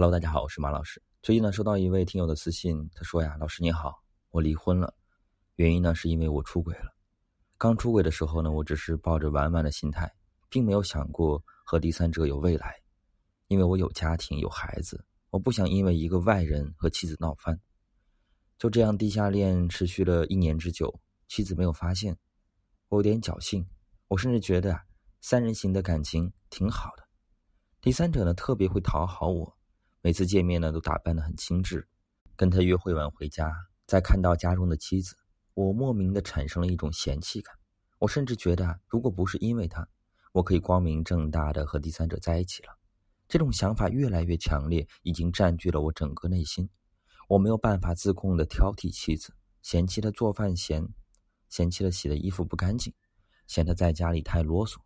Hello，大家好，我是马老师。最近呢，收到一位听友的私信，他说呀：“老师你好，我离婚了，原因呢是因为我出轨了。刚出轨的时候呢，我只是抱着玩玩的心态，并没有想过和第三者有未来，因为我有家庭有孩子，我不想因为一个外人和妻子闹翻。就这样，地下恋持续了一年之久，妻子没有发现，我有点侥幸，我甚至觉得啊，三人行的感情挺好的。第三者呢，特别会讨好我。”每次见面呢，都打扮得很精致，跟他约会完回家，再看到家中的妻子，我莫名的产生了一种嫌弃感。我甚至觉得，如果不是因为他，我可以光明正大的和第三者在一起了。这种想法越来越强烈，已经占据了我整个内心。我没有办法自控的挑剔妻子，嫌弃她做饭咸，嫌弃她洗的衣服不干净，嫌她在家里太啰嗦。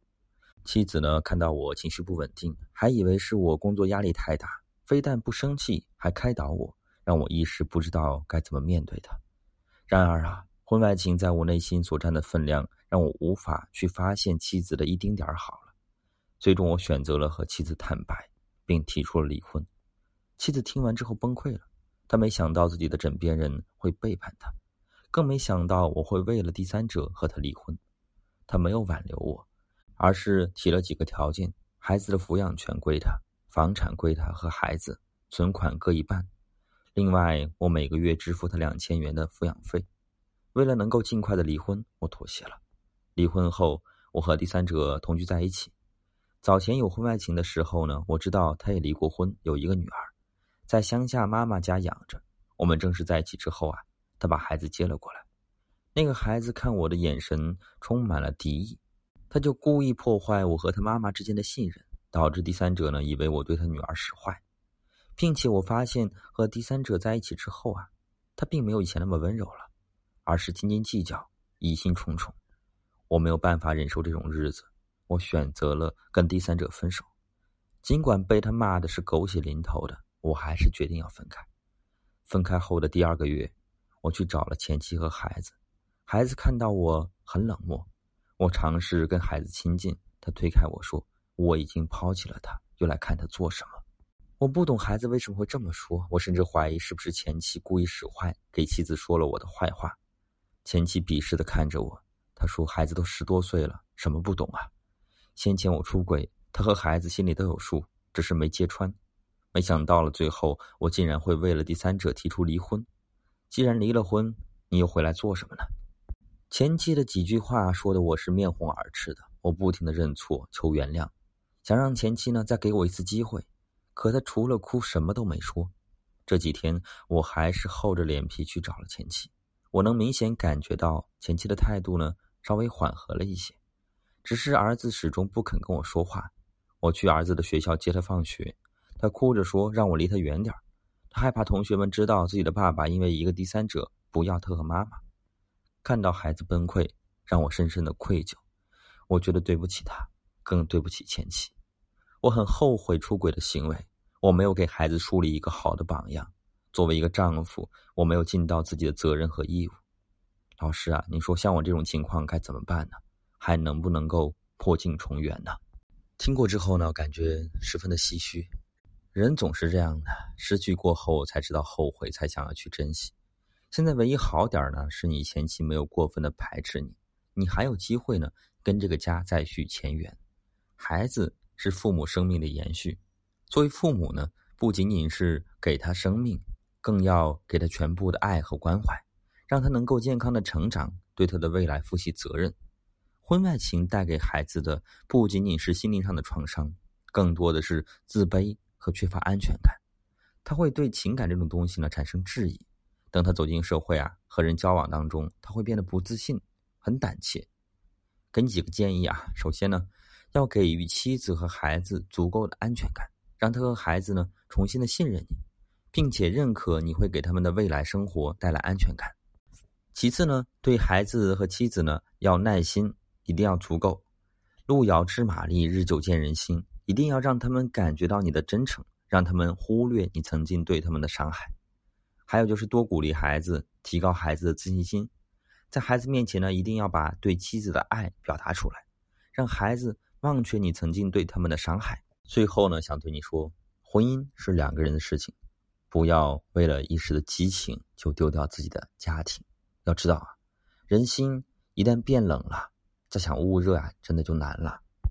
妻子呢，看到我情绪不稳定，还以为是我工作压力太大。非但不生气，还开导我，让我一时不知道该怎么面对他。然而啊，婚外情在我内心所占的分量，让我无法去发现妻子的一丁点儿好了。最终，我选择了和妻子坦白，并提出了离婚。妻子听完之后崩溃了，她没想到自己的枕边人会背叛她，更没想到我会为了第三者和他离婚。她没有挽留我，而是提了几个条件：孩子的抚养权归他。房产归他和孩子，存款各一半。另外，我每个月支付他两千元的抚养费。为了能够尽快的离婚，我妥协了。离婚后，我和第三者同居在一起。早前有婚外情的时候呢，我知道他也离过婚，有一个女儿，在乡下妈妈家养着。我们正式在一起之后啊，他把孩子接了过来。那个孩子看我的眼神充满了敌意，他就故意破坏我和他妈妈之间的信任。导致第三者呢以为我对他女儿使坏，并且我发现和第三者在一起之后啊，他并没有以前那么温柔了，而是斤斤计较、疑心重重。我没有办法忍受这种日子，我选择了跟第三者分手。尽管被他骂的是狗血淋头的，我还是决定要分开。分开后的第二个月，我去找了前妻和孩子。孩子看到我很冷漠，我尝试跟孩子亲近，他推开我说。我已经抛弃了他，又来看他做什么？我不懂孩子为什么会这么说。我甚至怀疑是不是前妻故意使坏，给妻子说了我的坏话。前妻鄙视的看着我，他说：“孩子都十多岁了，什么不懂啊？先前我出轨，他和孩子心里都有数，只是没揭穿。没想到了最后，我竟然会为了第三者提出离婚。既然离了婚，你又回来做什么呢？”前妻的几句话说的我是面红耳赤的，我不停的认错求原谅。想让前妻呢再给我一次机会，可他除了哭什么都没说。这几天我还是厚着脸皮去找了前妻，我能明显感觉到前妻的态度呢稍微缓和了一些，只是儿子始终不肯跟我说话。我去儿子的学校接他放学，他哭着说让我离他远点他害怕同学们知道自己的爸爸因为一个第三者不要他和妈妈。看到孩子崩溃，让我深深的愧疚，我觉得对不起他。更对不起前妻，我很后悔出轨的行为，我没有给孩子树立一个好的榜样。作为一个丈夫，我没有尽到自己的责任和义务。老师啊，你说像我这种情况该怎么办呢？还能不能够破镜重圆呢？听过之后呢，感觉十分的唏嘘。人总是这样的，失去过后才知道后悔，才想要去珍惜。现在唯一好点呢，是你前妻没有过分的排斥你，你还有机会呢，跟这个家再续前缘。孩子是父母生命的延续，作为父母呢，不仅仅是给他生命，更要给他全部的爱和关怀，让他能够健康的成长，对他的未来负起责任。婚外情带给孩子的不仅仅是心灵上的创伤，更多的是自卑和缺乏安全感。他会对情感这种东西呢产生质疑。等他走进社会啊，和人交往当中，他会变得不自信，很胆怯。给你几个建议啊，首先呢。要给予妻子和孩子足够的安全感，让他和孩子呢重新的信任你，并且认可你会给他们的未来生活带来安全感。其次呢，对孩子和妻子呢要耐心，一定要足够。路遥知马力，日久见人心，一定要让他们感觉到你的真诚，让他们忽略你曾经对他们的伤害。还有就是多鼓励孩子，提高孩子的自信心，在孩子面前呢，一定要把对妻子的爱表达出来，让孩子。忘却你曾经对他们的伤害。最后呢，想对你说，婚姻是两个人的事情，不要为了一时的激情就丢掉自己的家庭。要知道啊，人心一旦变冷了，再想捂热啊，真的就难了。